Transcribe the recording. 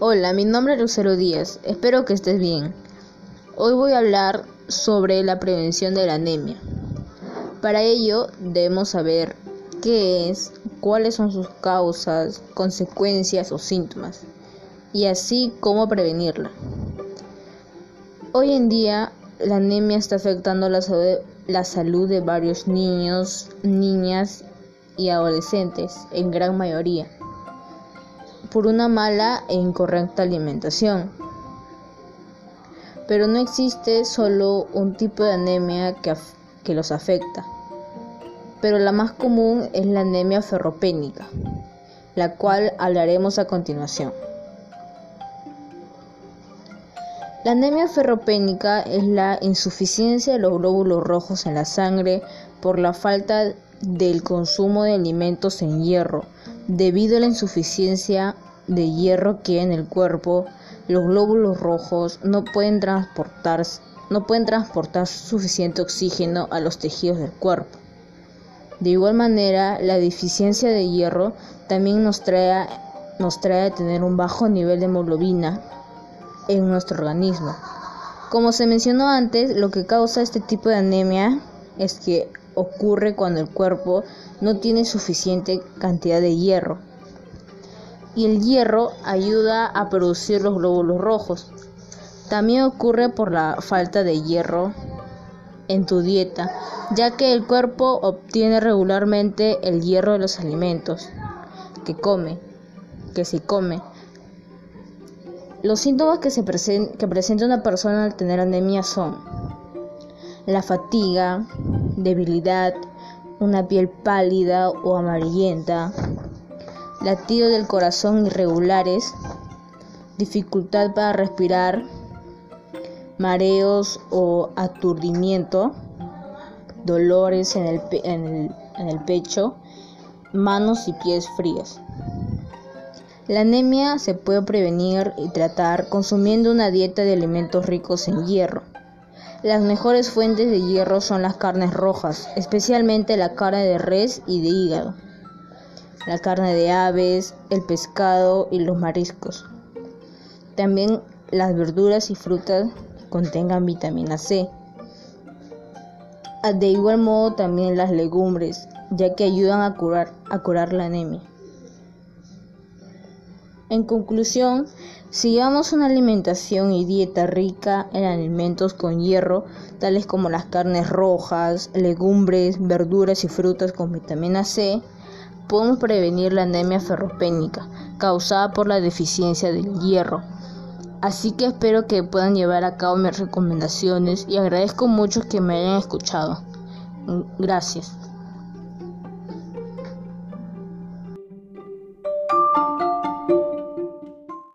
Hola, mi nombre es Lucero Díaz, espero que estés bien. Hoy voy a hablar sobre la prevención de la anemia. Para ello debemos saber qué es, cuáles son sus causas, consecuencias o síntomas, y así cómo prevenirla. Hoy en día la anemia está afectando la salud, la salud de varios niños, niñas y adolescentes, en gran mayoría por una mala e incorrecta alimentación. Pero no existe solo un tipo de anemia que, que los afecta, pero la más común es la anemia ferropénica, la cual hablaremos a continuación. La anemia ferropénica es la insuficiencia de los glóbulos rojos en la sangre por la falta del consumo de alimentos en hierro, debido a la insuficiencia de hierro que en el cuerpo los glóbulos rojos no pueden transportar, no pueden transportar suficiente oxígeno a los tejidos del cuerpo. De igual manera, la deficiencia de hierro también nos trae, nos trae a tener un bajo nivel de hemoglobina en nuestro organismo. Como se mencionó antes, lo que causa este tipo de anemia es que ocurre cuando el cuerpo no tiene suficiente cantidad de hierro. Y el hierro ayuda a producir los glóbulos rojos. También ocurre por la falta de hierro en tu dieta, ya que el cuerpo obtiene regularmente el hierro de los alimentos que come, que se come. Los síntomas que, se presenta una persona al tener anemia son la fatiga, debilidad, una piel pálida o amarillenta, latido del corazón irregulares, dificultad para respirar, mareos o aturdimiento, dolores en el pecho, manos y pies fríos. La anemia se puede prevenir y tratar consumiendo una dieta de alimentos ricos en hierro. Las mejores fuentes de hierro son las carnes rojas, especialmente la carne de res y de hígado, la carne de aves, el pescado y los mariscos. También las verduras y frutas contengan vitamina C. De igual modo también las legumbres, ya que ayudan a curar, a curar la anemia. En conclusión, si llevamos una alimentación y dieta rica en alimentos con hierro, tales como las carnes rojas, legumbres, verduras y frutas con vitamina C, podemos prevenir la anemia ferropénica causada por la deficiencia del hierro. Así que espero que puedan llevar a cabo mis recomendaciones y agradezco mucho que me hayan escuchado. Gracias.